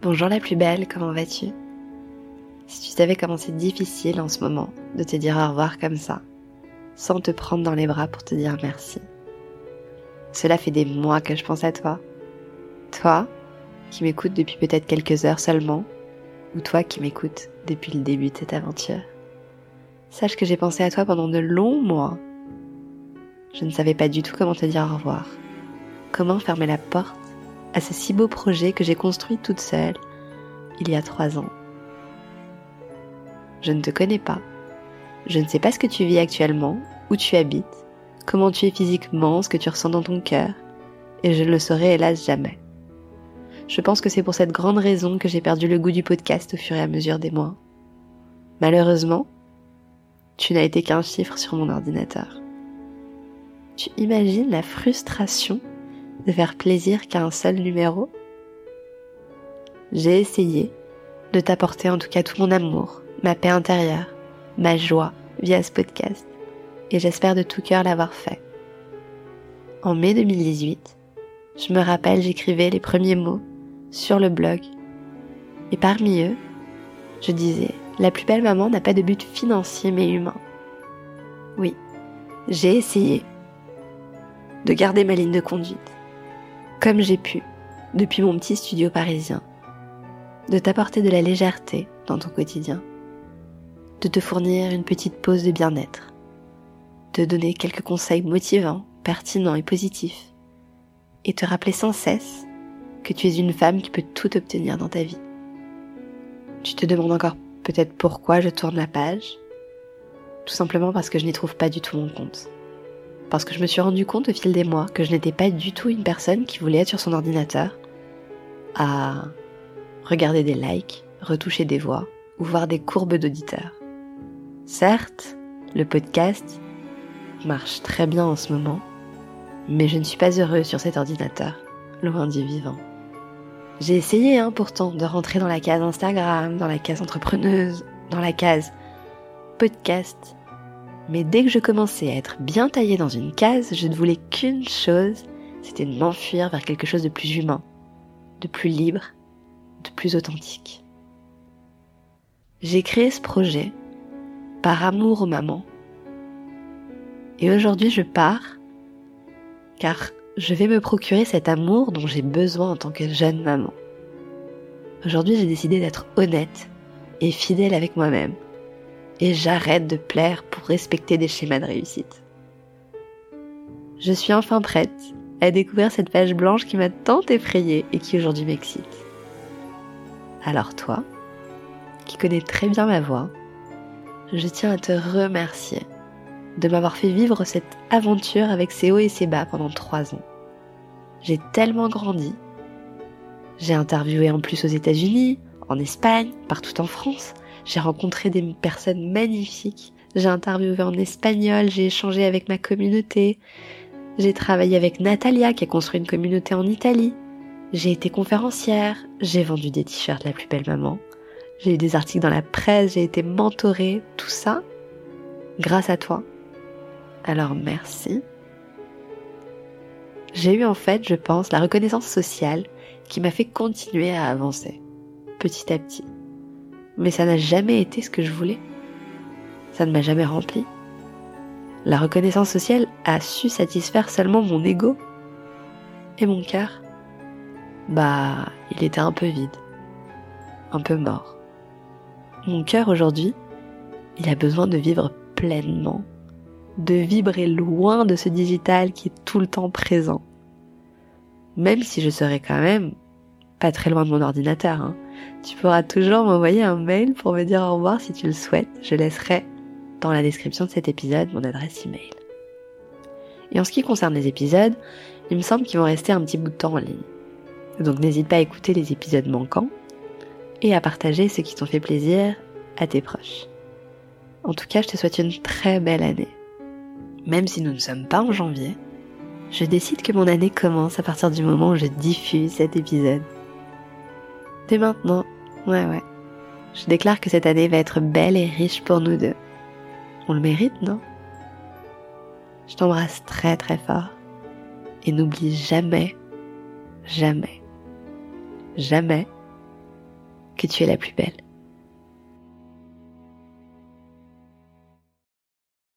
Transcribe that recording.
Bonjour la plus belle, comment vas-tu? Si tu savais comment c'est difficile en ce moment de te dire au revoir comme ça, sans te prendre dans les bras pour te dire merci. Cela fait des mois que je pense à toi. Toi, qui m'écoutes depuis peut-être quelques heures seulement, ou toi qui m'écoutes depuis le début de cette aventure. Sache que j'ai pensé à toi pendant de longs mois. Je ne savais pas du tout comment te dire au revoir, comment fermer la porte à ce si beau projet que j'ai construit toute seule il y a trois ans. Je ne te connais pas. Je ne sais pas ce que tu vis actuellement, où tu habites, comment tu es physiquement, ce que tu ressens dans ton cœur, et je ne le saurai hélas jamais. Je pense que c'est pour cette grande raison que j'ai perdu le goût du podcast au fur et à mesure des mois. Malheureusement, tu n'as été qu'un chiffre sur mon ordinateur. Tu imagines la frustration de faire plaisir qu'à un seul numéro J'ai essayé de t'apporter en tout cas tout mon amour, ma paix intérieure, ma joie via ce podcast, et j'espère de tout cœur l'avoir fait. En mai 2018, je me rappelle, j'écrivais les premiers mots sur le blog, et parmi eux, je disais, la plus belle maman n'a pas de but financier mais humain. Oui, j'ai essayé de garder ma ligne de conduite comme j'ai pu, depuis mon petit studio parisien, de t'apporter de la légèreté dans ton quotidien, de te fournir une petite pause de bien-être, de donner quelques conseils motivants, pertinents et positifs, et te rappeler sans cesse que tu es une femme qui peut tout obtenir dans ta vie. Tu te demandes encore peut-être pourquoi je tourne la page Tout simplement parce que je n'y trouve pas du tout mon compte parce que je me suis rendu compte au fil des mois que je n'étais pas du tout une personne qui voulait être sur son ordinateur à regarder des likes, retoucher des voix ou voir des courbes d'auditeurs. Certes, le podcast marche très bien en ce moment, mais je ne suis pas heureux sur cet ordinateur, loin du vivant. J'ai essayé hein, pourtant de rentrer dans la case Instagram, dans la case entrepreneuse, dans la case podcast, mais dès que je commençais à être bien taillée dans une case, je ne voulais qu'une chose, c'était de m'enfuir vers quelque chose de plus humain, de plus libre, de plus authentique. J'ai créé ce projet par amour aux mamans. Et aujourd'hui je pars car je vais me procurer cet amour dont j'ai besoin en tant que jeune maman. Aujourd'hui j'ai décidé d'être honnête et fidèle avec moi-même et j'arrête de plaire pour respecter des schémas de réussite. Je suis enfin prête à découvrir cette page blanche qui m'a tant effrayée et qui aujourd'hui m'excite. Alors toi, qui connais très bien ma voix, je tiens à te remercier de m'avoir fait vivre cette aventure avec ses hauts et ses bas pendant trois ans. J'ai tellement grandi. J'ai interviewé en plus aux États-Unis, en Espagne, partout en France. J'ai rencontré des personnes magnifiques. J'ai interviewé en espagnol, j'ai échangé avec ma communauté. J'ai travaillé avec Natalia qui a construit une communauté en Italie. J'ai été conférencière, j'ai vendu des t-shirts La plus belle maman. J'ai eu des articles dans la presse, j'ai été mentorée, tout ça grâce à toi. Alors merci. J'ai eu en fait, je pense, la reconnaissance sociale qui m'a fait continuer à avancer, petit à petit mais ça n'a jamais été ce que je voulais. Ça ne m'a jamais rempli. La reconnaissance sociale a su satisfaire seulement mon ego. Et mon cœur Bah, il était un peu vide. Un peu mort. Mon cœur aujourd'hui, il a besoin de vivre pleinement. De vibrer loin de ce digital qui est tout le temps présent. Même si je serais quand même pas très loin de mon ordinateur. Hein. Tu pourras toujours m'envoyer un mail pour me dire au revoir si tu le souhaites. Je laisserai dans la description de cet épisode mon adresse email. Et en ce qui concerne les épisodes, il me semble qu'ils vont rester un petit bout de temps en ligne. Donc n'hésite pas à écouter les épisodes manquants et à partager ceux qui t'ont fait plaisir à tes proches. En tout cas, je te souhaite une très belle année. Même si nous ne sommes pas en janvier, je décide que mon année commence à partir du moment où je diffuse cet épisode. Dès maintenant, ouais ouais. Je déclare que cette année va être belle et riche pour nous deux. On le mérite, non? Je t'embrasse très très fort. Et n'oublie jamais, jamais, jamais que tu es la plus belle.